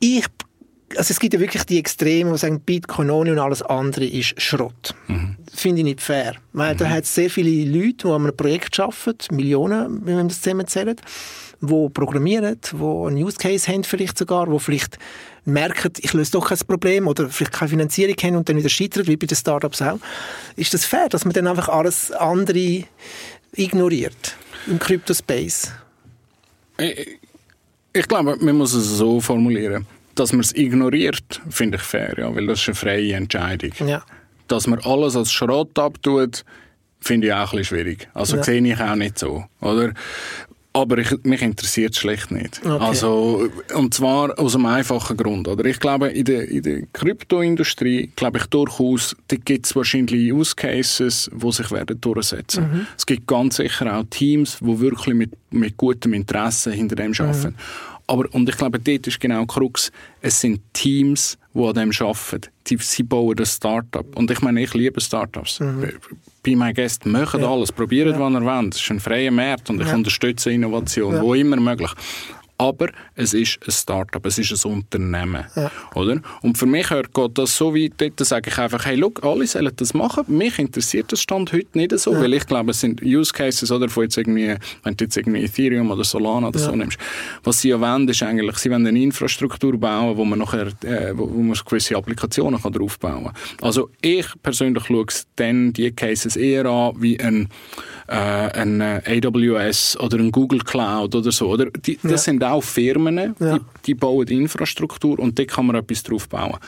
ich also es gibt ja wirklich die Extreme, die sagen, Bitcoin ohne und alles andere ist Schrott. Mhm. Finde ich nicht fair. Weil mhm. da hat es sehr viele Leute, die an einem Projekt arbeiten, Millionen, wenn man das zusammenzählt, die programmieren, die einen Use Case haben vielleicht sogar, die vielleicht merken, ich löse doch kein Problem oder vielleicht keine Finanzierung haben und dann wieder scheitern, wie bei den Startups auch. Ist das fair, dass man dann einfach alles andere ignoriert im Crypto-Space? Ich, ich glaube, man muss es so formulieren dass man es ignoriert, finde ich fair, ja, weil das ist eine freie Entscheidung. Ja. Dass man alles als Schrott abtut, finde ich auch ein bisschen schwierig. Also ja. sehe ich auch nicht so, oder? Aber ich, mich interessiert es schlecht nicht. Okay. Also, und zwar aus einem einfachen Grund. Oder? Ich glaube, in der, in der Kryptoindustrie, glaube ich durchaus, da gibt es wahrscheinlich Use Cases, die sich werden durchsetzen. Mhm. Es gibt ganz sicher auch Teams, die wirklich mit, mit gutem Interesse hinter dem arbeiten. Mhm. Aber, und ich glaube, dort ist genau Krux. Es sind Teams, die an dem arbeiten. Die, sie bauen das Startup. Und ich meine, ich liebe Startups. Mhm. Bei meinen Gästen machen ja. alles, probieren, ja. was ihr wollt. Es ist ein freier Markt und ich ja. unterstütze Innovation, wo immer möglich aber es ist ein Startup, es ist ein Unternehmen. Ja. Oder? Und für mich hört Gott das so weit, da sage ich einfach, hey, look, alle sollen das machen. Mich interessiert das Stand heute nicht so, ja. weil ich glaube, es sind Use Cases, oder, von jetzt irgendwie, wenn du jetzt irgendwie Ethereum oder Solana oder ja. so nimmst, was sie ja wollen, ist eigentlich, sie wollen eine Infrastruktur bauen, wo man nachher, äh, wo, wo man gewisse Applikationen kann draufbauen kann. Also ich persönlich schaue dann die Cases eher an wie ein, ein AWS oder ein Google Cloud oder so, oder? Die, das sind auch Firmen, ja. die, die bauen Infrastruktur und dort kann man etwas drauf bauen.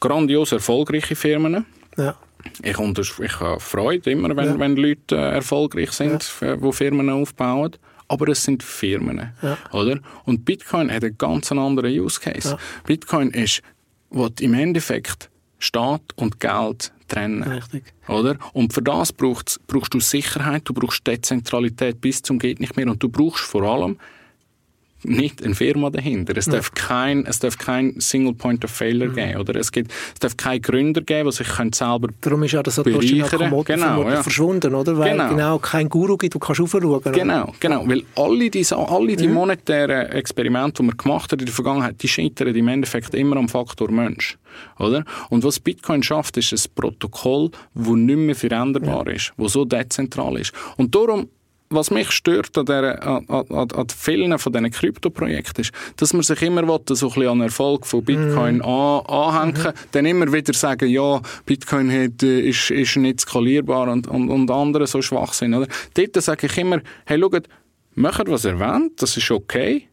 Grandios erfolgreiche Firmen. Ja. Ich, ich habe Freude immer, wenn, ja. wenn Leute äh, erfolgreich sind, ja. die Firmen aufbauen. Aber es sind Firmen. Ja. Oder? Und Bitcoin hat einen ganz anderen Use Case. Bitcoin ist, was im Endeffekt Staat und Geld trennen. Richtig. Oder? Und für das brauchst, brauchst du Sicherheit, du brauchst Dezentralität bis zum geht nicht mehr und du brauchst vor allem nicht eine Firma dahinter. Es, ja. darf, kein, es darf kein Single Point of Failure mhm. geben. Oder? Es, gibt, es darf keine Gründer geben, die sich selber Darum ist ja das Satoshi Nakamoto genau, ja. verschwunden, oder? Weil genau. genau kein Guru gibt, du kannst aufschauen. Genau, genau. Weil alle die, alle die mhm. monetären Experimente, die man gemacht hat in der Vergangenheit, die scheitern im Endeffekt immer am Faktor Mensch. Oder? Und was Bitcoin schafft, ist ein Protokoll, das nicht mehr veränderbar ja. ist, das so dezentral ist. Und darum was mich stört an, der, an, an, an vielen von diesen Krypto-Projekten ist, dass man sich immer will, so ein bisschen an Erfolg von Bitcoin mm. an, anhängen mm. dann immer wieder sagen, ja, Bitcoin hat, äh, ist, ist nicht skalierbar und, und, und andere so schwach sind. Oder? Dort sage ich immer, hey, schaut, macht, was wollt, das ist okay,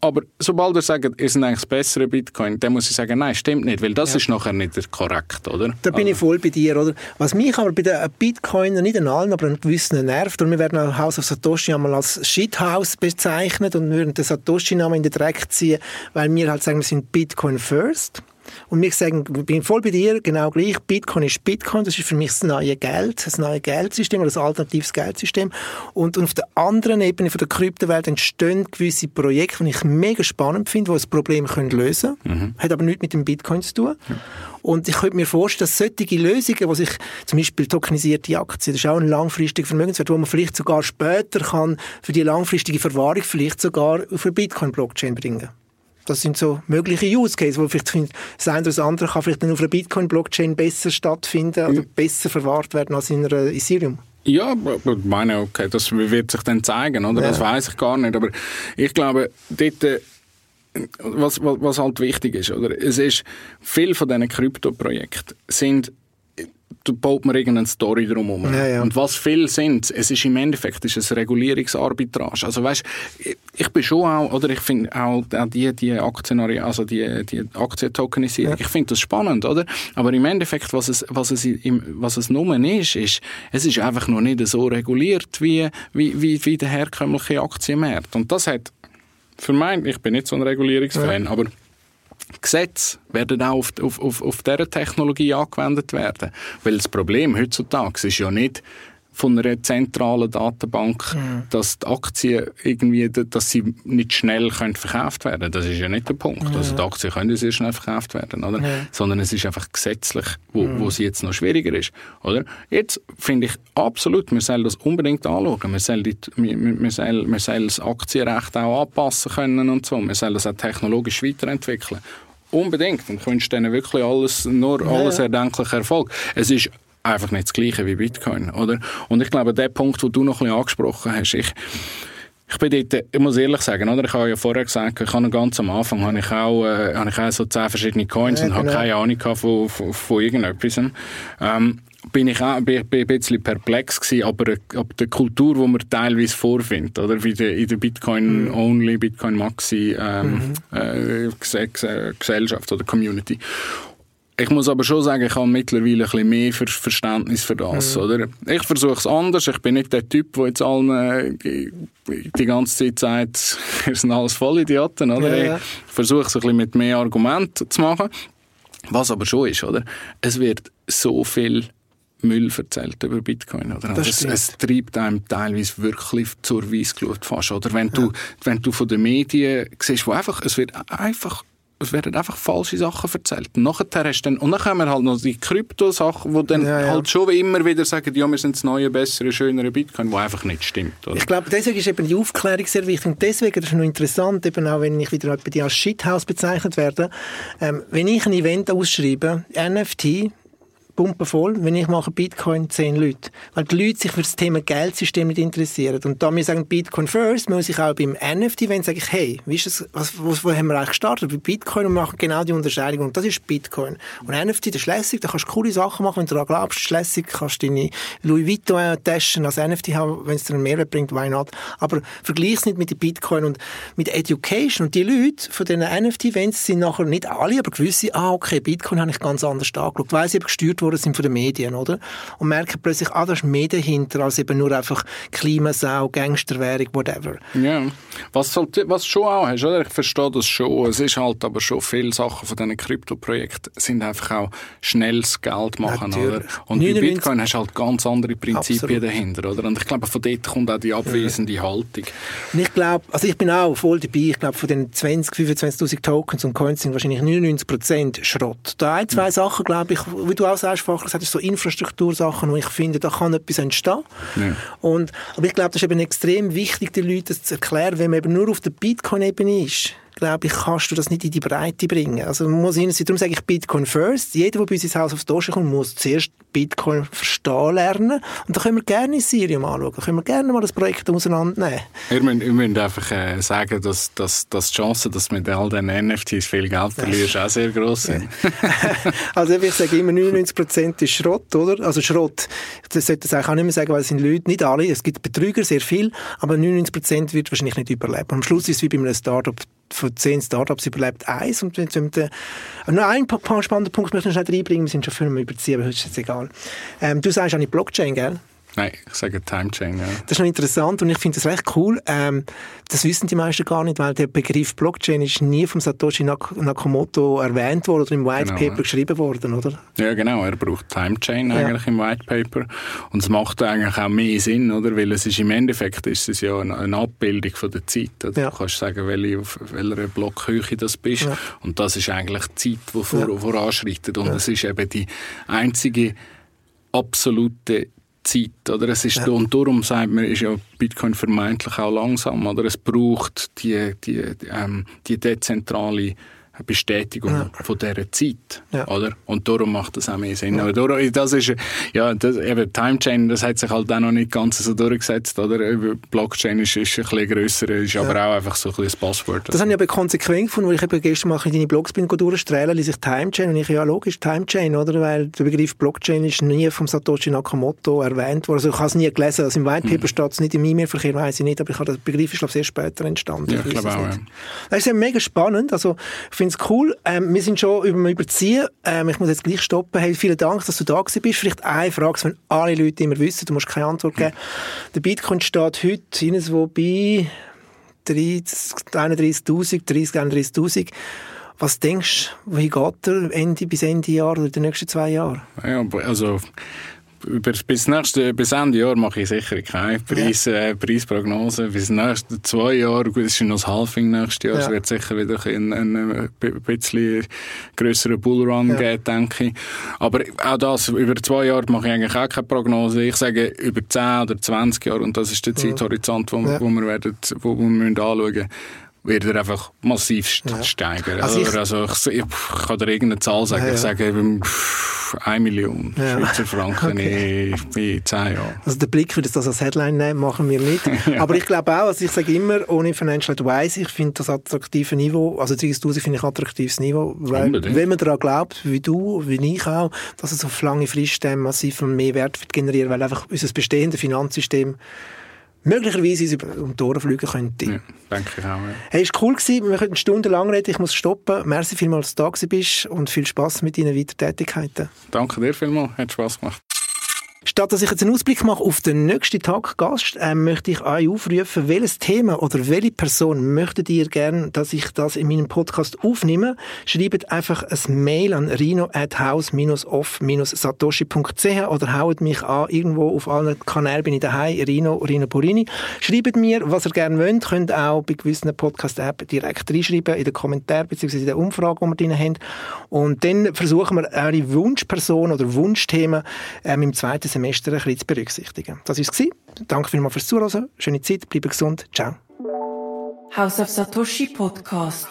aber sobald er sagt, ist ein eigentlich das bessere Bitcoin, dann muss ich sagen, nein, stimmt nicht, weil das ja. ist nachher nicht korrekt, oder? Da bin also. ich voll bei dir, oder? Was mich aber bei den Bitcoinern, nicht an allen, aber an gewissen nervt, und wir werden auch House of Satoshi einmal als Shithouse bezeichnet und würden den Satoshi-Namen in den Dreck ziehen, weil wir halt sagen, wir sind Bitcoin first. Und wir sagen, ich bin voll bei dir, genau gleich. Bitcoin ist Bitcoin, das ist für mich das neue Geld, das neue Geldsystem oder das alternatives Geldsystem. Und, und auf der anderen Ebene von der Kryptowelt entstehen gewisse Projekte, die ich mega spannend finde, die das Problem können lösen können. Mhm. Hat aber nichts mit dem Bitcoin zu tun. Ja. Und ich könnte mir vorstellen, dass solche Lösungen, die sich zum Beispiel tokenisierte Aktien, das ist auch ein langfristiger Vermögenswert, wo man vielleicht sogar später kann für die langfristige Verwahrung vielleicht sogar auf eine Bitcoin-Blockchain bringen kann. Das sind so mögliche Use Cases, wo vielleicht das eine oder das andere kann vielleicht dann auf einer Bitcoin-Blockchain besser stattfinden oder mhm. besser verwahrt werden als in einer Ethereum. Ja, ich meine, okay, das wird sich dann zeigen, oder? Ja. Das weiß ich gar nicht. Aber ich glaube, dort, äh, was, was, was halt wichtig ist, oder? Es ist, viel von diesen Krypto-Projekten sind baut man irgendeine Story drumherum. Ja, ja. Und was viel sind, es ist im Endeffekt ist es Regulierungsarbitrage. Also weißt, ich bin schon auch, oder ich finde auch die, die Aktionari, also die, die Aktientokenisierung, ja. ich finde das spannend, oder? Aber im Endeffekt, was es, was es, im, was es nur ist, ist, es ist einfach noch nicht so reguliert wie, wie, wie, wie der herkömmliche Aktienmarkt. Und das hat, für mich, ich bin nicht so ein Regulierungsfan, aber Gesetze werden auch auf, auf, auf, auf dieser Technologie angewendet werden. Weil das Problem heutzutage ist ja nicht, von einer zentralen Datenbank, mhm. dass die Aktien irgendwie, dass sie nicht schnell können verkauft werden. Das ist ja nicht der Punkt. Mhm. Also die Aktien können sehr schnell verkauft werden, oder? Sondern es ist einfach gesetzlich, wo, mhm. wo es jetzt noch schwieriger ist, oder? Jetzt finde ich absolut, wir sollen das unbedingt anschauen. Wir sollen, die, wir, wir, sollen, wir sollen das Aktienrecht auch anpassen können und so. Wir sollen es auch technologisch weiterentwickeln. Unbedingt. Und ich wünsche denen wirklich alles, nur alles erdenkliche Erfolg. Es ist einfach nicht das Gleiche wie Bitcoin, oder? Und ich glaube, der Punkt, den du noch ein bisschen angesprochen hast, ich, ich bin dort, ich muss ehrlich sagen, oder? Ich habe ja vorher gesagt, ich habe ganz am Anfang habe ich auch, äh, habe ich auch so zehn verschiedene Coins ja, und genau. habe keine Ahnung von, von, von irgendetwas. Ähm, bin ich auch bin, bin ein bisschen perplex gewesen, aber ab der Kultur, die man teilweise vorfindet, oder wie in der Bitcoin-Only, mhm. Bitcoin-Maxi ähm, mhm. äh, Gesellschaft oder Community. Ich muss aber schon sagen, ich habe mittlerweile ein bisschen mehr Verständnis für das. Mhm. Oder? Ich versuche es anders. Ich bin nicht der Typ, der jetzt allen äh, die, ganze Zeit sagt, <laughs> wir sind alles Vollidioten. Oder? Ja, ja. Ich versuche es ein bisschen mit mehr Argumenten zu machen. Was aber schon ist, oder? es wird so viel Müll erzählt über Bitcoin. Oder? Das es, es, treibt einem teilweise wirklich zur Weissglut fast. Oder wenn, ja. du, wenn du von den Medien siehst, wo einfach, es wird einfach es werden einfach falsche Sachen erzählt. Und nachher hast dann, und dann kommen halt noch die Krypto-Sachen, die dann ja, ja. halt schon wie immer wieder sagen, ja, wir sind das neue, bessere, schönere Bitcoin, was einfach nicht stimmt. Oder? Ich glaube, deswegen ist eben die Aufklärung sehr wichtig. Und deswegen ist es noch interessant, eben auch wenn ich wieder bei dir als Shithouse bezeichnet werde, ähm, wenn ich ein Event ausschreibe, NFT, pumpenvoll, wenn ich mache Bitcoin 10 Leute. Weil die Leute sich für das Thema Geldsystem nicht interessieren. Und da wir sagen Bitcoin first, muss ich auch beim NFT, wenn sage ich, hey, wie ist das, was, wo, wo haben wir eigentlich gestartet? Bei Bitcoin und machen genau die Unterscheidung. Und das ist Bitcoin. Und NFT, das ist lässig, da kannst du coole Sachen machen, wenn du daran glaubst, das ist lässig, kannst du deine Louis Vuitton-Taschen als NFT haben, wenn es dir einen Mehrwert bringt, why not? Aber vergleich es nicht mit Bitcoin und mit Education. Und die Leute von diesen NFT-Events sind nachher nicht alle, aber gewisse, ah, okay, Bitcoin habe ich ganz anders angeschaut, weil sie eben gesteuert worden sind von den Medien, oder? Und merken plötzlich, ah, da ist mehr dahinter, als eben nur einfach Klimasau, Gangsterwährung, whatever. Ja, was, halt, was schon auch hast, oder? Ich verstehe das schon. Es ist halt aber schon viele Sachen von diesen Krypto-Projekten sind einfach auch schnelles Geld machen, Natürlich. oder? Und bei Bitcoin hast du halt ganz andere Prinzipien Absolut. dahinter, oder? Und ich glaube, von dort kommt auch die abwesende ja. Haltung. Und ich glaube, also ich bin auch voll dabei, ich glaube, von den 20, 25'000 Tokens und Coins sind wahrscheinlich 99% Schrott. Da ein, zwei ja. Sachen, glaube ich, wie du auch sagst, vorher gesagt hast, so Infrastruktursachen, wo ich finde, da kann etwas entstehen. Ja. Und, aber ich glaube, das ist eben extrem wichtig, den Leuten das zu erklären, wenn man eben nur auf der Bitcoin-Ebene ist glaube ich, kannst du das nicht in die Breite bringen. Also man muss hin, darum sage ich Bitcoin first. Jeder, der bei uns ins Haus aufs Doschen kommt, muss zuerst Bitcoin verstehen lernen. Und da können wir gerne in Sirium anschauen. Da können wir gerne mal das Projekt auseinandernehmen. Wir müssen, wir müssen einfach äh, sagen, dass, dass, dass die Chancen, dass mit all diesen NFTs viel Geld verlierst, auch sehr gross sind. <laughs> also ich sage immer, 99% ist Schrott, oder? Also Schrott, das sollte ich auch nicht mehr sagen, weil es sind Leute, nicht alle, es gibt Betrüger, sehr viel, aber 99% wird wahrscheinlich nicht überleben. Und am Schluss ist es wie bei einem Startup, von zehn Startups überlebt eins. Und wenn wir noch ein paar spannende Punkte möchte ich noch reinbringen, wir sind schon viel mehr überziehen, aber das ist jetzt egal. Ähm, du sagst auch nicht Blockchain, gell? Nein, ich sage Timechain, ja. Das ist noch interessant und ich finde das recht cool. Ähm, das wissen die meisten gar nicht, weil der Begriff Blockchain ist nie von Satoshi Nakamoto erwähnt worden oder im White genau, Paper ja. geschrieben worden, oder? Ja, genau. Er braucht Timechain eigentlich ja. im White Paper und es macht eigentlich auch mehr Sinn, oder? Weil es ist im Endeffekt ist es ja eine, Abbildung von der Zeit. Oder? Ja. Du kannst sagen, welche, auf welcher Blockhöhe das bist und das ist eigentlich die Zeit, die vor, voranschreitet und es ist eben die einzige absolute Zeit. Oder? Es ist, ja. Und darum sagt man, ist ja Bitcoin vermeintlich auch langsam. Oder? Es braucht die, die, ähm, die dezentrale Bestätigung ja. von dieser Zeit. Ja. Oder? Und darum macht das auch mehr Sinn. Ja. Aber darum, das ist, ja, das, eben Timechain, das hat sich halt auch noch nicht ganz so durchgesetzt. Oder? Blockchain ist, ist ein bisschen grösser, ist aber auch einfach so ein bisschen Passwort. Das habe ich aber konsequent gefunden, weil ich eben gestern mal in deine Blogs bin durchstrahlen, lese ich Timechain und ich, ja logisch, Timechain, oder? Weil der Begriff Blockchain ist nie vom Satoshi Nakamoto erwähnt worden. Also ich habe es nie gelesen, also im White Paper mhm. steht es nicht, im E-Mail-Verkehr weiß ich nicht, aber ich habe, der Begriff ist, glaube ich, sehr später entstanden. Ja, ich glaube auch, ja. Das ist ja mega spannend, also ich finde es cool. Ähm, wir sind schon über Überziehen. Ähm, ich muss jetzt gleich stoppen. Hey, vielen Dank, dass du da bist. Vielleicht eine Frage, wenn alle Leute immer wissen, du musst keine Antwort geben. Der Bitcoin steht heute irgendwo bei 31.000, 30, 31.000. Was denkst du, wie geht er Ende, bis Ende Jahr oder die nächsten zwei Jahre? Ja, also über, bis, nächste, bis Ende Jahr mache ich sicher keine Preis, ja. äh, Preisprognose. Bis nächste zwei Jahre, gut, es ist noch das Halving nächstes Jahr, ja. es wird sicher wieder ein, ein, ein bisschen grösseren Bullrun ja. geben, denke ich. Aber auch das, über zwei Jahre mache ich eigentlich auch keine Prognose. Ich sage über 10 oder 20 Jahre, und das ist der Zeithorizont, wo, ja. wo wir, werden, wo wir müssen anschauen müssen wird er einfach massiv steigen. Also, ich, also ich, ich, kann dir irgendeine Zahl sagen. Ja, ja. Ich sage, 1 Million ja. Schweizer Franken okay. in, in 10 Jahren. Also der Blick für das als Headline nehmen, machen wir nicht. <laughs> ja. Aber ich glaube auch, also ich sage immer, ohne Financial Advice, ich finde das attraktive Niveau, also 30'000 finde ich attraktives Niveau, weil, wenn man daran glaubt, wie du, wie ich auch, dass es auf lange Frist massiv mehr Wert wird generieren, weil einfach unser bestehendes Finanzsystem möglicherweise um die Ohren fliegen könnte. Ja, denke ich auch. Ja. Hey, es war cool gewesen. Wir könnten stundenlang reden. Ich muss stoppen. Merci vielmals, dass du da bist und viel Spaß mit deinen weiteren Tätigkeiten. Danke dir vielmals. Hat Spaß gemacht. Statt dass ich jetzt einen Ausblick mache auf den nächsten Tag Gast, äh, möchte ich euch aufrufen, welches Thema oder welche Person möchtet ihr gerne, dass ich das in meinem Podcast aufnehme? Schreibt einfach ein Mail an rino at house-off-satoshi.ch oder haut mich an, irgendwo auf allen Kanälen bin ich daheim, Rino, Rino Borini. Schreibt mir, was ihr gerne wollt, könnt auch bei gewissen Podcast-App direkt reinschreiben, in den Kommentaren bzw. in der Umfrage, die wir drin haben. Und dann versuchen wir, eure Wunschperson oder Wunschthemen ähm, im zweiten Semester ein bisschen zu berücksichtigen. Das war es. Danke vielmals fürs Zuhören. Schöne Zeit, bleibe gesund. Ciao. House of Satoshi Podcast.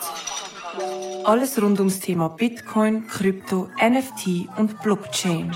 Alles rund ums Thema Bitcoin, Krypto, NFT und Blockchain.